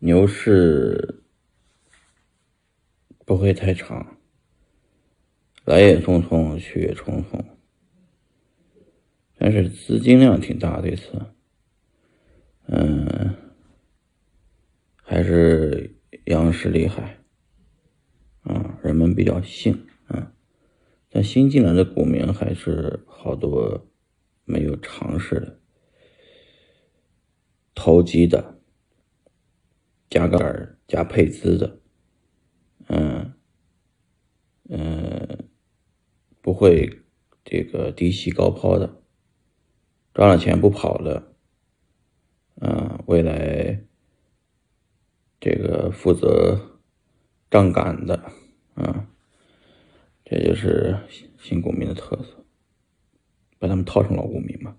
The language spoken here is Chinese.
牛市不会太长，来也匆匆，去也匆匆。但是资金量挺大这次，嗯，还是央视厉害，啊，人们比较信，啊，但新进来的股民还是好多没有尝试的，投机的，加杠杆加配资的，嗯嗯，不会这个低吸高抛的。赚了钱不跑的，嗯，未来这个负责杠杆的，啊，这就是新股民的特色，把他们套成老股民嘛。